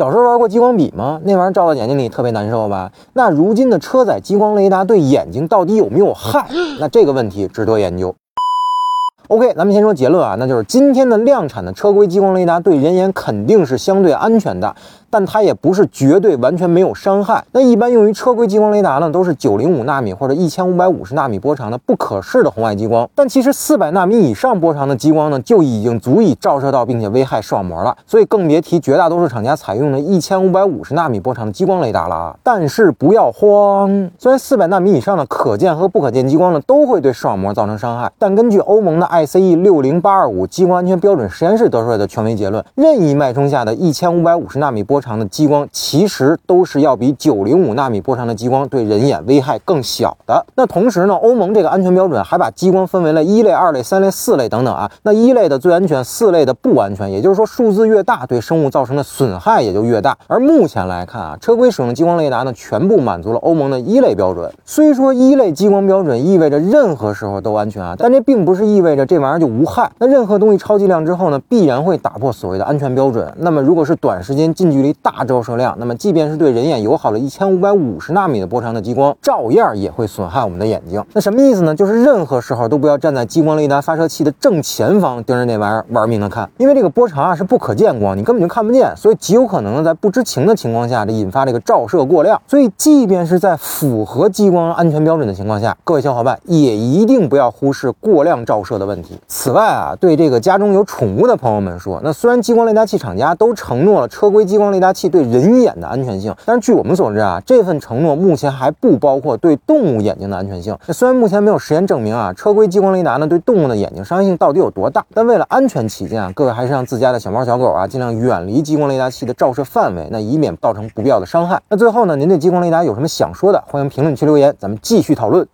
小时候玩过激光笔吗？那玩意儿照到眼睛里特别难受吧？那如今的车载激光雷达对眼睛到底有没有害？那这个问题值得研究。OK，咱们先说结论啊，那就是今天的量产的车规激光雷达对人眼肯定是相对安全的。但它也不是绝对完全没有伤害。那一般用于车规激光雷达呢，都是九零五纳米或者一千五百五十纳米波长的不可视的红外激光。但其实四百纳米以上波长的激光呢，就已经足以照射到并且危害视网膜了。所以更别提绝大多数厂家采用的一千五百五十纳米波长的激光雷达了啊！但是不要慌，虽然四百纳米以上的可见和不可见激光呢，都会对视网膜造成伤害，但根据欧盟的 ICE 六零八二五激光安全标准实验室得出来的权威结论，任意脉冲下的一千五百五十纳米波长的激光其实都是要比九零五纳米波长的激光对人眼危害更小的。那同时呢，欧盟这个安全标准还把激光分为了一类、二类、三类、四类等等啊。那一类的最安全，四类的不安全。也就是说，数字越大，对生物造成的损害也就越大。而目前来看啊，车规使用的激光雷达呢，全部满足了欧盟的一类标准。虽说一类激光标准意味着任何时候都安全啊，但这并不是意味着这玩意儿就无害。那任何东西超剂量之后呢，必然会打破所谓的安全标准。那么如果是短时间近距离大照射量，那么，即便是对人眼友好的一千五百五十纳米的波长的激光，照样也会损害我们的眼睛。那什么意思呢？就是任何时候都不要站在激光雷达发射器的正前方盯着那玩意儿玩命的看，因为这个波长啊是不可见光，你根本就看不见，所以极有可能呢在不知情的情况下，这引发这个照射过量。所以，即便是在符合激光安全标准的情况下，各位小伙伴也一定不要忽视过量照射的问题。此外啊，对这个家中有宠物的朋友们说，那虽然激光雷达器厂家都承诺了车规激光雷雷达器对人眼的安全性，但是据我们所知啊，这份承诺目前还不包括对动物眼睛的安全性。那虽然目前没有实验证明啊，车规激光雷达呢对动物的眼睛伤害性到底有多大，但为了安全起见啊，各位还是让自家的小猫小狗啊尽量远离激光雷达器的照射范围，那以免造成不必要的伤害。那最后呢，您对激光雷达有什么想说的？欢迎评论区留言，咱们继续讨论。